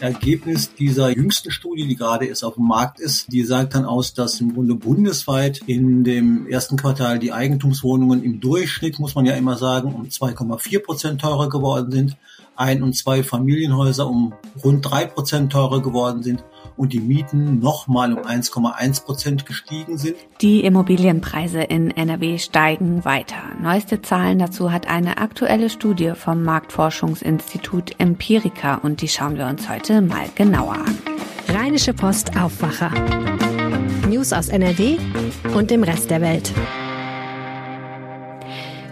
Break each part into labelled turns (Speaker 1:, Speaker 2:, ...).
Speaker 1: Ergebnis dieser jüngsten Studie, die gerade jetzt auf dem Markt ist, die sagt dann aus, dass im Grunde bundesweit in dem ersten Quartal die Eigentumswohnungen im Durchschnitt, muss man ja immer sagen, um 2,4 Prozent teurer geworden sind. Ein- und zwei Familienhäuser um rund drei Prozent teurer geworden sind und die Mieten nochmal um 1,1 Prozent gestiegen sind.
Speaker 2: Die Immobilienpreise in NRW steigen weiter. Neueste Zahlen dazu hat eine aktuelle Studie vom Marktforschungsinstitut Empirica und die schauen wir uns heute mal genauer an.
Speaker 3: Rheinische Post Aufwacher. News aus NRW und dem Rest der Welt.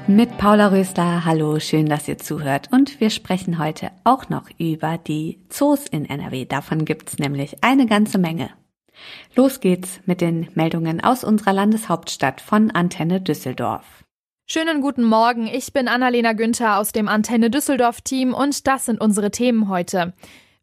Speaker 2: Mit Paula Rösler, hallo, schön, dass ihr zuhört. Und wir sprechen heute auch noch über die Zoos in NRW. Davon gibt's nämlich eine ganze Menge. Los geht's mit den Meldungen aus unserer Landeshauptstadt von Antenne Düsseldorf.
Speaker 4: Schönen guten Morgen, ich bin Annalena Günther aus dem Antenne Düsseldorf Team und das sind unsere Themen heute.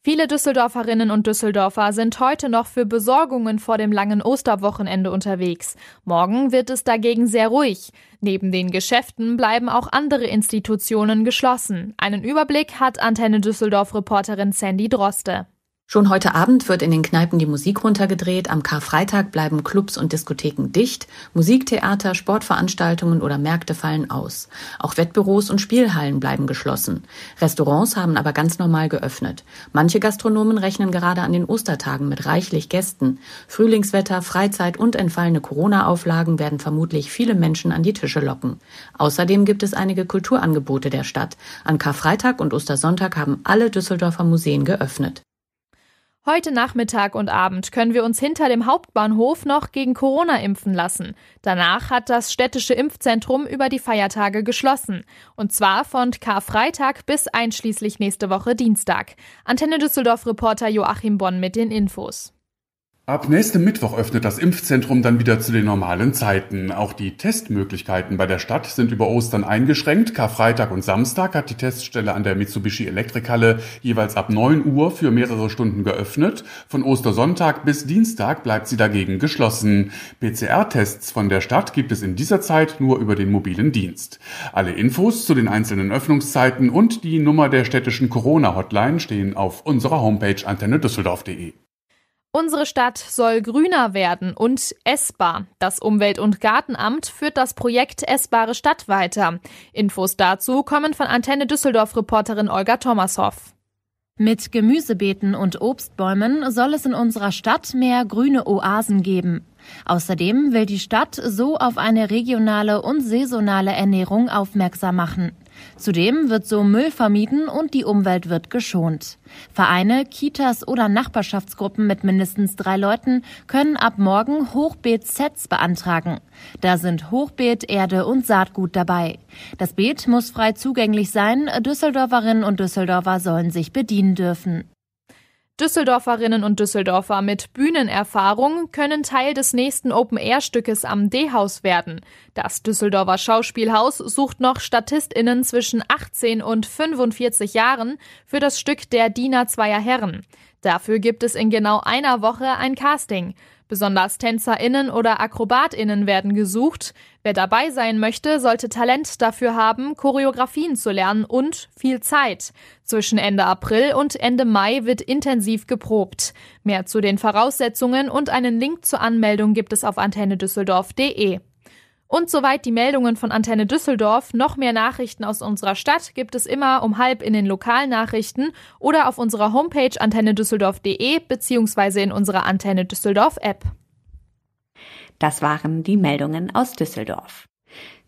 Speaker 4: Viele Düsseldorferinnen und Düsseldorfer sind heute noch für Besorgungen vor dem langen Osterwochenende unterwegs. Morgen wird es dagegen sehr ruhig. Neben den Geschäften bleiben auch andere Institutionen geschlossen. Einen Überblick hat Antenne Düsseldorf-Reporterin Sandy Droste.
Speaker 5: Schon heute Abend wird in den Kneipen die Musik runtergedreht, am Karfreitag bleiben Clubs und Diskotheken dicht, Musiktheater, Sportveranstaltungen oder Märkte fallen aus. Auch Wettbüros und Spielhallen bleiben geschlossen. Restaurants haben aber ganz normal geöffnet. Manche Gastronomen rechnen gerade an den Ostertagen mit reichlich Gästen. Frühlingswetter, Freizeit und entfallene Corona-Auflagen werden vermutlich viele Menschen an die Tische locken. Außerdem gibt es einige Kulturangebote der Stadt. An Karfreitag und Ostersonntag haben alle Düsseldorfer Museen geöffnet.
Speaker 4: Heute Nachmittag und Abend können wir uns hinter dem Hauptbahnhof noch gegen Corona impfen lassen. Danach hat das städtische Impfzentrum über die Feiertage geschlossen. Und zwar von Karfreitag bis einschließlich nächste Woche Dienstag. Antenne Düsseldorf Reporter Joachim Bonn mit den Infos.
Speaker 6: Ab nächstem Mittwoch öffnet das Impfzentrum dann wieder zu den normalen Zeiten. Auch die Testmöglichkeiten bei der Stadt sind über Ostern eingeschränkt. Karfreitag und Samstag hat die Teststelle an der Mitsubishi Elektrikhalle jeweils ab 9 Uhr für mehrere Stunden geöffnet. Von Ostersonntag bis Dienstag bleibt sie dagegen geschlossen. PCR-Tests von der Stadt gibt es in dieser Zeit nur über den mobilen Dienst. Alle Infos zu den einzelnen Öffnungszeiten und die Nummer der städtischen Corona-Hotline stehen auf unserer Homepage antennedüsseldorf.de.
Speaker 4: Unsere Stadt soll grüner werden und essbar. Das Umwelt- und Gartenamt führt das Projekt Essbare Stadt weiter. Infos dazu kommen von Antenne Düsseldorf Reporterin Olga Thomashoff.
Speaker 7: Mit Gemüsebeeten und Obstbäumen soll es in unserer Stadt mehr grüne Oasen geben. Außerdem will die Stadt so auf eine regionale und saisonale Ernährung aufmerksam machen. Zudem wird so Müll vermieden und die Umwelt wird geschont. Vereine, Kitas oder Nachbarschaftsgruppen mit mindestens drei Leuten können ab morgen Hochbeet-Sets beantragen. Da sind Hochbeet, Erde und Saatgut dabei. Das Beet muss frei zugänglich sein. Düsseldorferinnen und Düsseldorfer sollen sich bedienen dürfen.
Speaker 4: Düsseldorferinnen und Düsseldorfer mit Bühnenerfahrung können Teil des nächsten Open-Air-Stückes am D-Haus werden. Das Düsseldorfer Schauspielhaus sucht noch StatistInnen zwischen 18 und 45 Jahren für das Stück Der Diener zweier Herren. Dafür gibt es in genau einer Woche ein Casting. Besonders TänzerInnen oder AkrobatInnen werden gesucht. Wer dabei sein möchte, sollte Talent dafür haben, Choreografien zu lernen und viel Zeit. Zwischen Ende April und Ende Mai wird intensiv geprobt. Mehr zu den Voraussetzungen und einen Link zur Anmeldung gibt es auf antennedüsseldorf.de. Und soweit die Meldungen von Antenne Düsseldorf, noch mehr Nachrichten aus unserer Stadt gibt es immer um halb in den Lokalnachrichten oder auf unserer Homepage antennedüsseldorf.de beziehungsweise in unserer Antenne Düsseldorf App.
Speaker 2: Das waren die Meldungen aus Düsseldorf.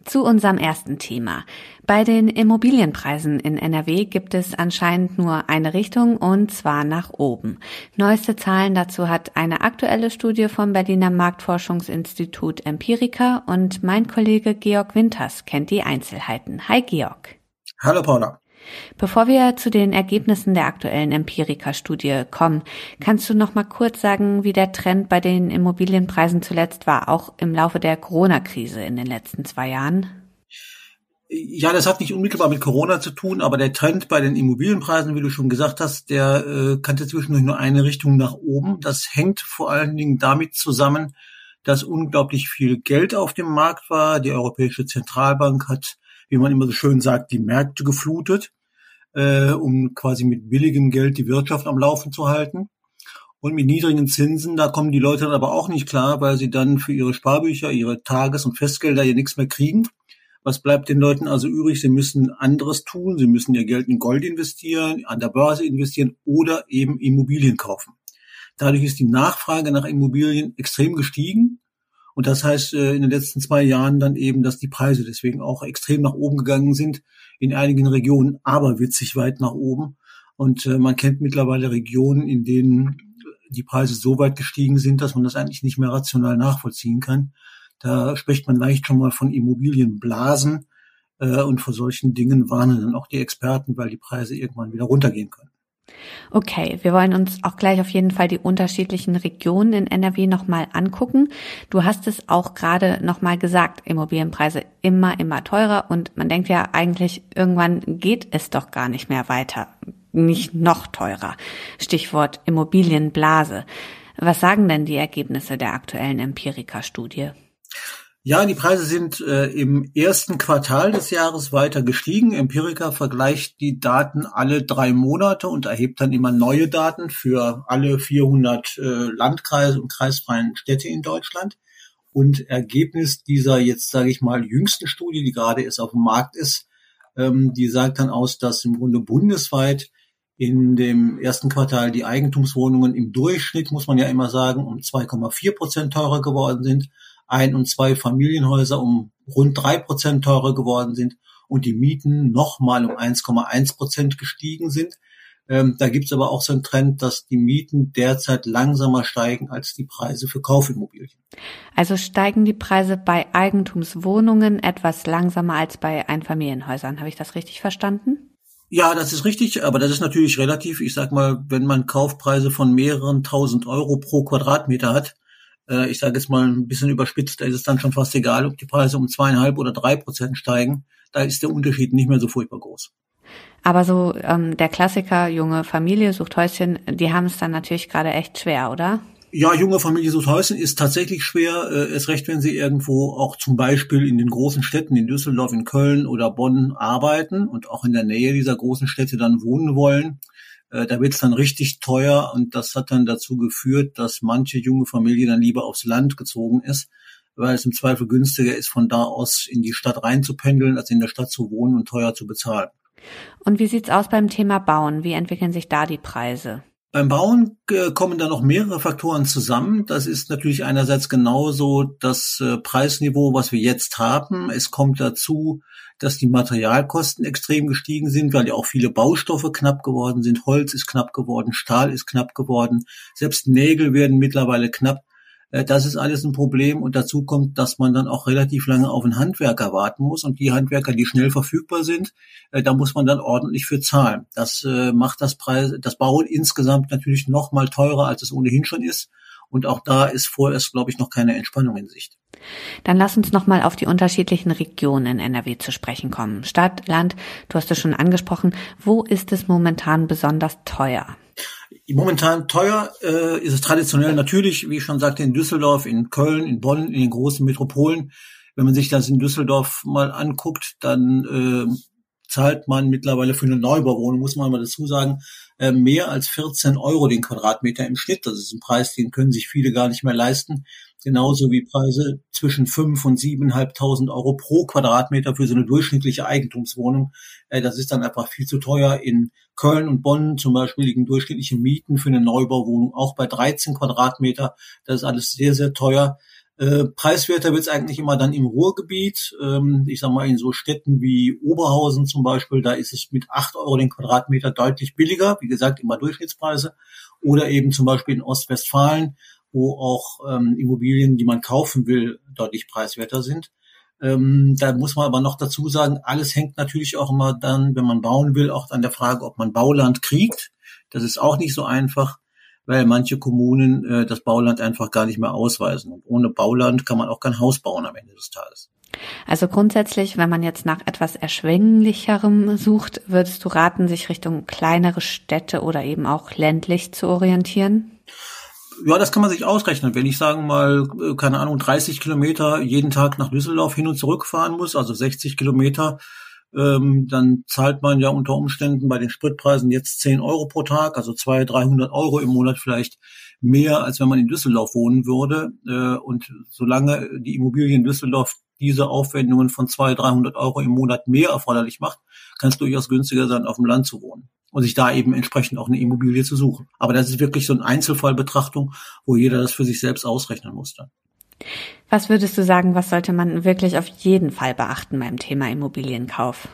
Speaker 2: Zu unserem ersten Thema. Bei den Immobilienpreisen in NRW gibt es anscheinend nur eine Richtung und zwar nach oben. Neueste Zahlen dazu hat eine aktuelle Studie vom Berliner Marktforschungsinstitut Empirica und mein Kollege Georg Winters kennt die Einzelheiten. Hi Georg.
Speaker 1: Hallo Paula.
Speaker 2: Bevor wir zu den Ergebnissen der aktuellen Empirica-Studie kommen, kannst du noch mal kurz sagen, wie der Trend bei den Immobilienpreisen zuletzt war, auch im Laufe der Corona-Krise in den letzten zwei Jahren?
Speaker 1: Ja, das hat nicht unmittelbar mit Corona zu tun, aber der Trend bei den Immobilienpreisen, wie du schon gesagt hast, der äh, kannte zwischendurch nur eine Richtung nach oben. Das hängt vor allen Dingen damit zusammen, dass unglaublich viel Geld auf dem Markt war. Die Europäische Zentralbank hat wie man immer so schön sagt, die Märkte geflutet. äh, um quasi mit billigem Geld die Wirtschaft am Laufen zu halten. Und mit niedrigen Zinsen, da kommen die Leute dann aber auch nicht klar, weil sie dann für ihre Sparbücher, ihre Tages- und Festgelder ja nichts mehr kriegen. Was bleibt den Leuten also übrig? Sie müssen anderes tun. Sie müssen ihr Geld in Gold investieren, an der Börse investieren oder eben Immobilien kaufen. Dadurch ist die Nachfrage nach Immobilien extrem gestiegen. Und das heißt äh, in den letzten zwei Jahren dann eben, dass die Preise deswegen auch extrem nach oben gegangen sind, in einigen Regionen aber witzig weit nach oben. Und äh, man kennt mittlerweile Regionen, in denen die Preise so weit gestiegen sind, dass man das eigentlich nicht mehr rational nachvollziehen kann. Da spricht man leicht schon mal von Immobilienblasen. Äh, und vor solchen Dingen warnen dann auch die Experten, weil die Preise irgendwann wieder runtergehen können.
Speaker 2: Okay, wir wollen uns auch gleich auf jeden Fall die unterschiedlichen Regionen in NRW nochmal angucken. Du hast es auch gerade nochmal gesagt, Immobilienpreise immer, immer teurer und man denkt ja eigentlich, irgendwann geht es doch gar nicht mehr weiter. Nicht noch teurer. Stichwort Immobilienblase. Was sagen denn die Ergebnisse der aktuellen Empirika-Studie?
Speaker 1: Ja, die Preise sind äh, im ersten Quartal des Jahres weiter gestiegen. Empirica vergleicht die Daten alle drei Monate und erhebt dann immer neue Daten für alle 400 äh, Landkreise und kreisfreien Städte in Deutschland. Und Ergebnis dieser jetzt, sage ich mal, jüngsten Studie, die gerade erst auf dem Markt ist, ähm, die sagt dann aus, dass im Grunde bundesweit in dem ersten Quartal die Eigentumswohnungen im Durchschnitt, muss man ja immer sagen, um 2,4 Prozent teurer geworden sind ein- und zwei Familienhäuser um rund drei Prozent teurer geworden sind und die Mieten nochmal um 1,1 Prozent gestiegen sind. Ähm, da gibt es aber auch so einen Trend, dass die Mieten derzeit langsamer steigen als die Preise für Kaufimmobilien.
Speaker 2: Also steigen die Preise bei Eigentumswohnungen etwas langsamer als bei Einfamilienhäusern. Habe ich das richtig verstanden?
Speaker 1: Ja, das ist richtig, aber das ist natürlich relativ. Ich sag mal, wenn man Kaufpreise von mehreren tausend Euro pro Quadratmeter hat, äh, ich sage jetzt mal ein bisschen überspitzt, da ist es dann schon fast egal, ob die Preise um zweieinhalb oder drei Prozent steigen. Da ist der Unterschied nicht mehr so furchtbar groß.
Speaker 2: Aber so ähm, der Klassiker, junge Familie sucht Häuschen, die haben es dann natürlich gerade echt schwer, oder?
Speaker 1: Ja, junge Familie sucht Häuschen ist tatsächlich schwer, äh, erst recht, wenn sie irgendwo auch zum Beispiel in den großen Städten in Düsseldorf, in Köln oder Bonn arbeiten und auch in der Nähe dieser großen Städte dann wohnen wollen. Äh, da wird es dann richtig teuer und das hat dann dazu geführt, dass manche junge Familie dann lieber aufs Land gezogen ist, weil es im Zweifel günstiger ist, von da aus in die Stadt reinzupendeln, als in der Stadt zu wohnen und teuer zu bezahlen.
Speaker 2: Und wie sieht's aus beim Thema Bauen? Wie entwickeln sich da die Preise?
Speaker 1: Beim Bauen äh, kommen da noch mehrere Faktoren zusammen. Das ist natürlich einerseits genauso das äh, Preisniveau, was wir jetzt haben. Es kommt dazu, dass die Materialkosten extrem gestiegen sind, weil ja auch viele Baustoffe knapp geworden sind. Holz ist knapp geworden, Stahl ist knapp geworden, selbst Nägel werden mittlerweile knapp. Äh, das ist alles ein Problem und dazu kommt, dass man dann auch relativ lange auf einen Handwerker warten muss und die Handwerker, die schnell verfügbar sind, äh, da muss man dann ordentlich für zahlen. Das äh, macht das Preis, das Bauen insgesamt natürlich noch mal teurer, als es ohnehin schon ist. Und auch da ist vorerst, glaube ich, noch keine Entspannung in Sicht.
Speaker 2: Dann lass uns noch mal auf die unterschiedlichen Regionen in NRW zu sprechen kommen. Stadt, Land, du hast es schon angesprochen. Wo ist es momentan besonders teuer?
Speaker 1: Momentan teuer äh, ist es traditionell natürlich, wie ich schon sagte, in Düsseldorf, in Köln, in Bonn, in den großen Metropolen. Wenn man sich das in Düsseldorf mal anguckt, dann äh, zahlt man mittlerweile für eine Neubauwohnung, muss man mal dazu sagen, äh, mehr als 14 Euro den Quadratmeter im Schnitt. Das ist ein Preis, den können sich viele gar nicht mehr leisten. Genauso wie Preise zwischen 5 und 7.500 Euro pro Quadratmeter für so eine durchschnittliche Eigentumswohnung. Äh, das ist dann einfach viel zu teuer. In Köln und Bonn zum Beispiel liegen durchschnittliche Mieten für eine Neubauwohnung auch bei 13 Quadratmeter. Das ist alles sehr, sehr teuer. Äh, preiswerter wird es eigentlich immer dann im Ruhrgebiet. Ähm, ich sage mal in so Städten wie Oberhausen zum Beispiel, da ist es mit acht Euro den Quadratmeter deutlich billiger. Wie gesagt, immer Durchschnittspreise. Oder eben zum Beispiel in Ostwestfalen, wo auch ähm, Immobilien, die man kaufen will, deutlich preiswerter sind. Ähm, da muss man aber noch dazu sagen, alles hängt natürlich auch immer dann, wenn man bauen will, auch an der Frage, ob man Bauland kriegt. Das ist auch nicht so einfach weil manche Kommunen äh, das Bauland einfach gar nicht mehr ausweisen. Und ohne Bauland kann man auch kein Haus bauen am Ende des Tages.
Speaker 2: Also grundsätzlich, wenn man jetzt nach etwas erschwinglicherem sucht, würdest du raten, sich Richtung kleinere Städte oder eben auch ländlich zu orientieren?
Speaker 1: Ja, das kann man sich ausrechnen. Wenn ich sagen mal, äh, keine Ahnung, 30 Kilometer jeden Tag nach Düsseldorf hin und zurück fahren muss, also 60 Kilometer, ähm, dann zahlt man ja unter Umständen bei den Spritpreisen jetzt 10 Euro pro Tag, also 200, 300 Euro im Monat vielleicht mehr, als wenn man in Düsseldorf wohnen würde. Äh, und solange die Immobilie in Düsseldorf diese Aufwendungen von 200, 300 Euro im Monat mehr erforderlich macht, kann es durchaus günstiger sein, auf dem Land zu wohnen und sich da eben entsprechend auch eine Immobilie zu suchen. Aber das ist wirklich so eine Einzelfallbetrachtung, wo jeder das für sich selbst ausrechnen muss dann.
Speaker 2: Was würdest du sagen, was sollte man wirklich auf jeden Fall beachten beim Thema Immobilienkauf?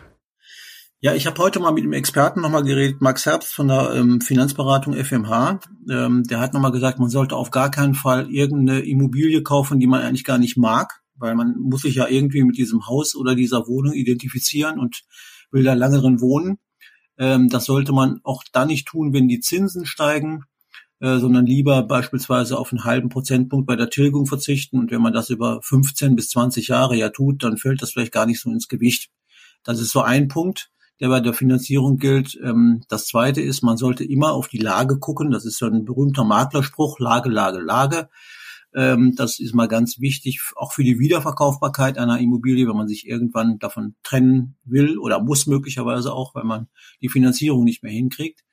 Speaker 1: Ja, ich habe heute mal mit einem Experten nochmal geredet, Max Herbst von der ähm, Finanzberatung FMH. Ähm, der hat nochmal gesagt, man sollte auf gar keinen Fall irgendeine Immobilie kaufen, die man eigentlich gar nicht mag, weil man muss sich ja irgendwie mit diesem Haus oder dieser Wohnung identifizieren und will da lange drin wohnen. Ähm, das sollte man auch dann nicht tun, wenn die Zinsen steigen äh, sondern lieber beispielsweise auf einen halben Prozentpunkt bei der Tilgung verzichten. Und wenn man das über 15 bis 20 Jahre ja tut, dann fällt das vielleicht gar nicht so ins Gewicht. Das ist so ein Punkt, der bei der Finanzierung gilt. Ähm, das zweite ist, man sollte immer auf die Lage gucken. Das ist so ein berühmter Maklerspruch, Lage, Lage, Lage. Ähm, das ist mal ganz wichtig, auch für die Wiederverkaufbarkeit einer Immobilie, wenn man sich irgendwann davon trennen will oder muss möglicherweise auch, weil man die Finanzierung nicht mehr hinkriegt.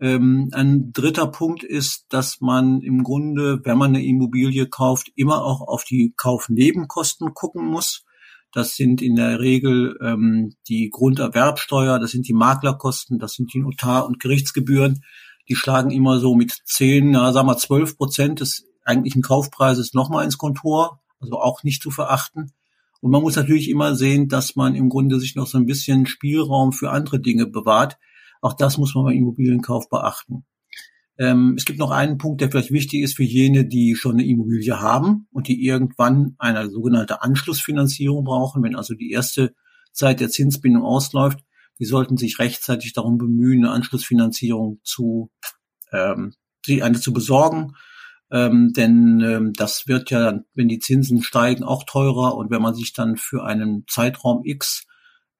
Speaker 1: Ähm, ein dritter Punkt ist, dass man im Grunde, wenn man eine Immobilie kauft, immer auch auf die Kaufnebenkosten gucken muss. Das sind in der Regel ähm, die Grunderwerbsteuer, das sind die Maklerkosten, das sind die Notar- und Gerichtsgebühren. Die schlagen immer so mit zehn, na, sagen wir zwölf Prozent des eigentlichen Kaufpreises nochmal ins Kontor, also auch nicht zu verachten. Und man muss natürlich immer sehen, dass man im Grunde sich noch so ein bisschen Spielraum für andere Dinge bewahrt. Auch das muss man beim Immobilienkauf beachten. Ähm, es gibt noch einen Punkt, der vielleicht wichtig ist für jene, die schon eine Immobilie haben und die irgendwann eine sogenannte Anschlussfinanzierung brauchen, wenn also die erste Zeit der Zinsbindung ausläuft. Die sollten sich rechtzeitig darum bemühen, eine Anschlussfinanzierung zu, ähm, eine zu besorgen. Ähm, denn ähm, das wird ja, wenn die Zinsen steigen, auch teurer. Und wenn man sich dann für einen Zeitraum X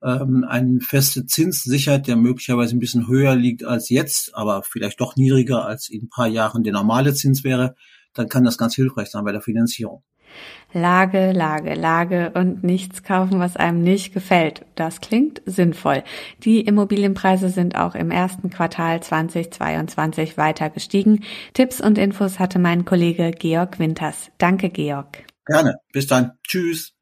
Speaker 1: ähm, eine feste Zinssicherheit, der möglicherweise ein bisschen höher liegt als jetzt, aber vielleicht doch niedriger als in ein paar Jahren der normale Zins wäre, dann kann das ganz hilfreich sein bei der Finanzierung.
Speaker 2: Lage, Lage, Lage und nichts kaufen, was einem nicht gefällt. Das klingt sinnvoll. Die Immobilienpreise sind auch im ersten Quartal 2022 weiter gestiegen. Tipps und Infos hatte mein Kollege Georg Winters. Danke, Georg.
Speaker 1: Gerne. Bis dann. Tschüss.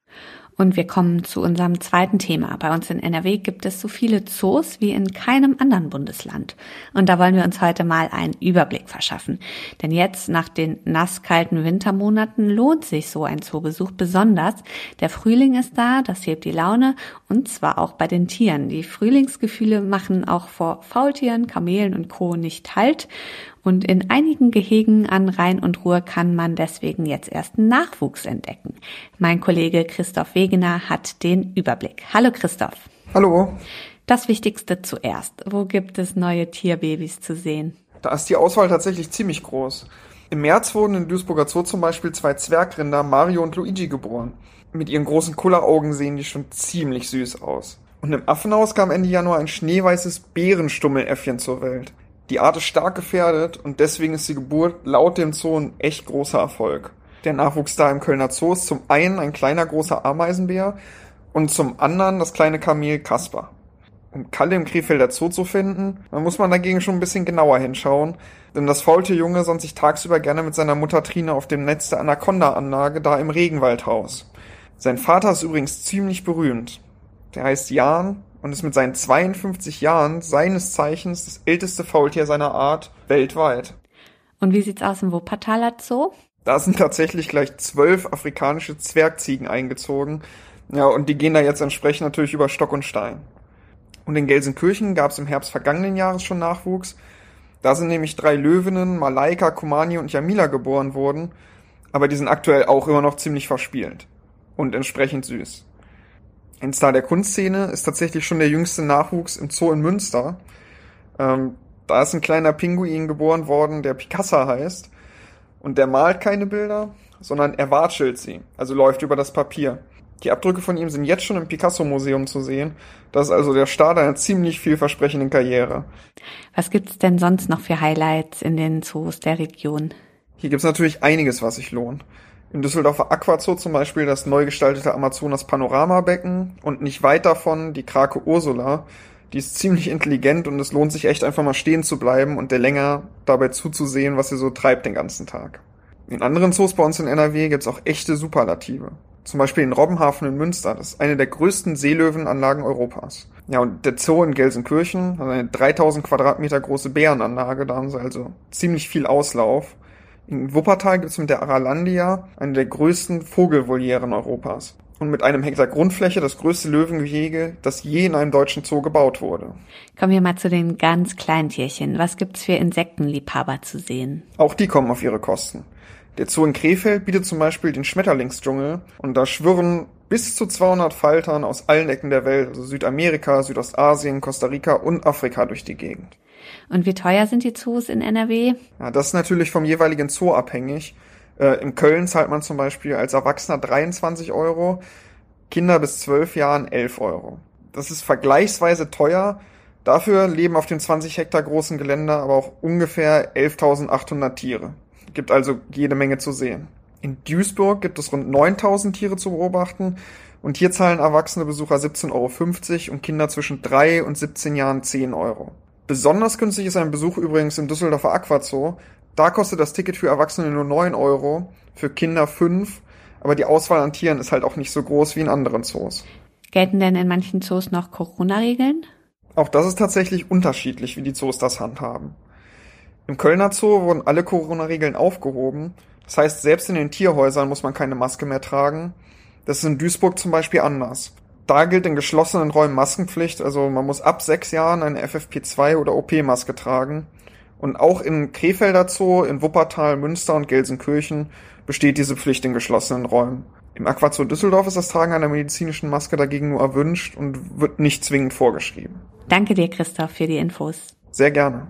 Speaker 2: Und wir kommen zu unserem zweiten Thema. Bei uns in NRW gibt es so viele Zoos wie in keinem anderen Bundesland. Und da wollen wir uns heute mal einen Überblick verschaffen. Denn jetzt, nach den nasskalten Wintermonaten, lohnt sich so ein Zoobesuch besonders. Der Frühling ist da, das hebt die Laune. Und zwar auch bei den Tieren. Die Frühlingsgefühle machen auch vor Faultieren, Kamelen und Co. nicht halt. Und in einigen Gehegen an Rhein und Ruhr kann man deswegen jetzt erst Nachwuchs entdecken. Mein Kollege Christoph Wegener hat den Überblick. Hallo Christoph.
Speaker 8: Hallo.
Speaker 2: Das Wichtigste zuerst. Wo gibt es neue Tierbabys zu sehen?
Speaker 8: Da ist die Auswahl tatsächlich ziemlich groß. Im März wurden in Duisburger Zoo zum Beispiel zwei Zwergrinder, Mario und Luigi, geboren. Mit ihren großen Kulleraugen sehen die schon ziemlich süß aus. Und im Affenhaus kam Ende Januar ein schneeweißes Bärenstummeläffchen zur Welt. Die Art ist stark gefährdet und deswegen ist die Geburt laut dem Zoo ein echt großer Erfolg. Der Nachwuchs da im Kölner Zoo ist zum einen ein kleiner großer Ameisenbär und zum anderen das kleine Kamel Kasper. Um Kalle im Krefelder Zoo zu finden, dann muss man dagegen schon ein bisschen genauer hinschauen, denn das Faultierjunge sonnt sich tagsüber gerne mit seiner Mutter Trine auf dem Netz der Anaconda-Anlage da im Regenwaldhaus. Sein Vater ist übrigens ziemlich berühmt. Der heißt Jan und ist mit seinen 52 Jahren seines Zeichens das älteste Faultier seiner Art weltweit.
Speaker 2: Und wie sieht's aus im Wuppertaler Zoo?
Speaker 8: Da sind tatsächlich gleich zwölf afrikanische Zwergziegen eingezogen. Ja, und die gehen da jetzt entsprechend natürlich über Stock und Stein. Und in Gelsenkirchen gab es im Herbst vergangenen Jahres schon Nachwuchs. Da sind nämlich drei Löwinnen, Malaika, Kumani und Jamila geboren worden. Aber die sind aktuell auch immer noch ziemlich verspielt. Und entsprechend süß. Ein Star der Kunstszene ist tatsächlich schon der jüngste Nachwuchs im Zoo in Münster. Ähm, da ist ein kleiner Pinguin geboren worden, der Picasso heißt. Und der malt keine Bilder, sondern er watschelt sie, also läuft über das Papier. Die Abdrücke von ihm sind jetzt schon im Picasso-Museum zu sehen. Das ist also der Start einer ziemlich vielversprechenden Karriere.
Speaker 2: Was gibt's denn sonst noch für Highlights in den Zoos der Region?
Speaker 8: Hier gibt's natürlich einiges, was sich lohnt. In Düsseldorfer Aquazoo zum Beispiel das neu gestaltete Amazonas Panoramabecken und nicht weit davon die Krake Ursula. Die ist ziemlich intelligent und es lohnt sich echt einfach mal stehen zu bleiben und der länger dabei zuzusehen, was sie so treibt den ganzen Tag. In anderen Zoos bei uns in NRW gibt's auch echte Superlative. Zum Beispiel in Robbenhafen in Münster. Das ist eine der größten Seelöwenanlagen Europas. Ja, und der Zoo in Gelsenkirchen hat eine 3000 Quadratmeter große Bärenanlage. Da haben sie also ziemlich viel Auslauf. In Wuppertal gibt es mit der Aralandia eine der größten Vogelvolieren Europas. Und mit einem Hektar Grundfläche das größte Löwengehege, das je in einem deutschen Zoo gebaut wurde.
Speaker 2: Kommen wir mal zu den ganz kleinen Tierchen. Was gibt's für Insektenliebhaber zu sehen?
Speaker 8: Auch die kommen auf ihre Kosten. Der Zoo in Krefeld bietet zum Beispiel den Schmetterlingsdschungel und da schwirren bis zu 200 Faltern aus allen Ecken der Welt, also Südamerika, Südostasien, Costa Rica und Afrika durch die Gegend.
Speaker 2: Und wie teuer sind die Zoos in NRW?
Speaker 8: Ja, das ist natürlich vom jeweiligen Zoo abhängig. Äh, in Köln zahlt man zum Beispiel als Erwachsener 23 Euro, Kinder bis 12 Jahren 11 Euro. Das ist vergleichsweise teuer. Dafür leben auf dem 20 Hektar großen Gelände aber auch ungefähr 11.800 Tiere. Gibt also jede Menge zu sehen. In Duisburg gibt es rund 9000 Tiere zu beobachten und hier zahlen erwachsene Besucher 17,50 Euro und Kinder zwischen 3 und 17 Jahren 10 Euro. Besonders günstig ist ein Besuch übrigens im Düsseldorfer Aquazoo. Da kostet das Ticket für Erwachsene nur 9 Euro, für Kinder 5, aber die Auswahl an Tieren ist halt auch nicht so groß wie in anderen Zoos.
Speaker 2: Gelten denn in manchen Zoos noch Corona-Regeln?
Speaker 8: Auch das ist tatsächlich unterschiedlich, wie die Zoos das handhaben. Im Kölner Zoo wurden alle Corona-Regeln aufgehoben. Das heißt, selbst in den Tierhäusern muss man keine Maske mehr tragen. Das ist in Duisburg zum Beispiel anders. Da gilt in geschlossenen Räumen Maskenpflicht, also man muss ab sechs Jahren eine FFP2 oder OP-Maske tragen. Und auch in Krefelder Zoo, in Wuppertal, Münster und Gelsenkirchen besteht diese Pflicht in geschlossenen Räumen. Im Aquazoo Düsseldorf ist das Tragen einer medizinischen Maske dagegen nur erwünscht und wird nicht zwingend vorgeschrieben.
Speaker 2: Danke dir, Christoph, für die Infos.
Speaker 8: Sehr gerne.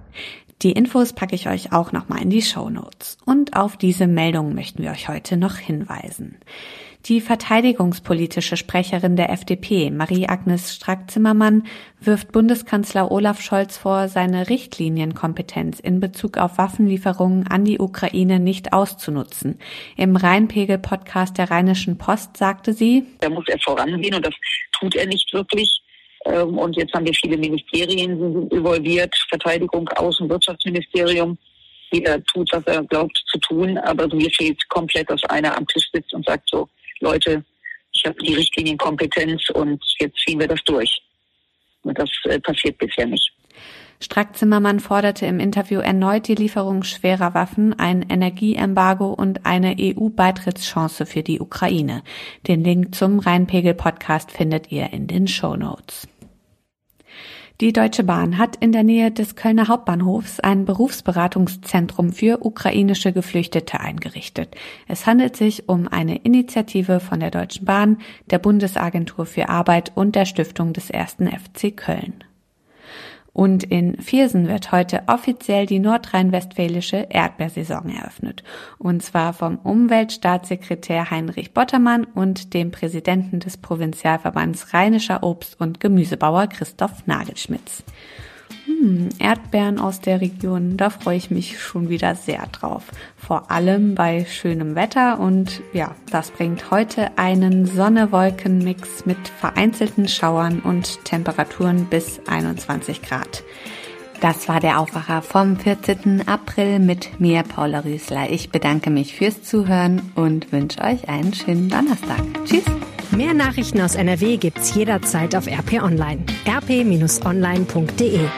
Speaker 2: Die Infos packe ich euch auch nochmal in die Show Notes. Und auf diese Meldung möchten wir euch heute noch hinweisen. Die verteidigungspolitische Sprecherin der FDP, Marie-Agnes Strack-Zimmermann, wirft Bundeskanzler Olaf Scholz vor, seine Richtlinienkompetenz in Bezug auf Waffenlieferungen an die Ukraine nicht auszunutzen. Im Rheinpegel-Podcast der Rheinischen Post sagte sie,
Speaker 9: Da muss er vorangehen und das tut er nicht wirklich. Ähm, und jetzt haben wir viele Ministerien involviert, Verteidigung, Außen, Wirtschaftsministerium. Jeder tut, was er glaubt zu tun, aber mir fehlt komplett, dass einer am Tisch sitzt und sagt so, Leute, ich habe die Richtlinienkompetenz und jetzt ziehen wir das durch. Und das äh, passiert bisher nicht.
Speaker 2: Strack-Zimmermann forderte im Interview erneut die Lieferung schwerer Waffen, ein Energieembargo und eine EU-Beitrittschance für die Ukraine. Den Link zum Rheinpegel-Podcast findet ihr in den Show Notes. Die Deutsche Bahn hat in der Nähe des Kölner Hauptbahnhofs ein Berufsberatungszentrum für ukrainische Geflüchtete eingerichtet. Es handelt sich um eine Initiative von der Deutschen Bahn, der Bundesagentur für Arbeit und der Stiftung des ersten FC Köln. Und in Viersen wird heute offiziell die nordrhein-westfälische Erdbeersaison eröffnet. Und zwar vom Umweltstaatssekretär Heinrich Bottermann und dem Präsidenten des Provinzialverbands Rheinischer Obst- und Gemüsebauer Christoph Nagelschmitz. Hm, Erdbeeren aus der Region, da freue ich mich schon wieder sehr drauf. Vor allem bei schönem Wetter und ja, das bringt heute einen Sonne-Wolken-Mix mit vereinzelten Schauern und Temperaturen bis 21 Grad. Das war der Aufwacher vom 14. April mit mir, Paula Rüßler. Ich bedanke mich fürs Zuhören und wünsche euch einen schönen Donnerstag. Tschüss!
Speaker 3: Mehr Nachrichten aus NRW gibt's jederzeit auf RP Online. rp-online.de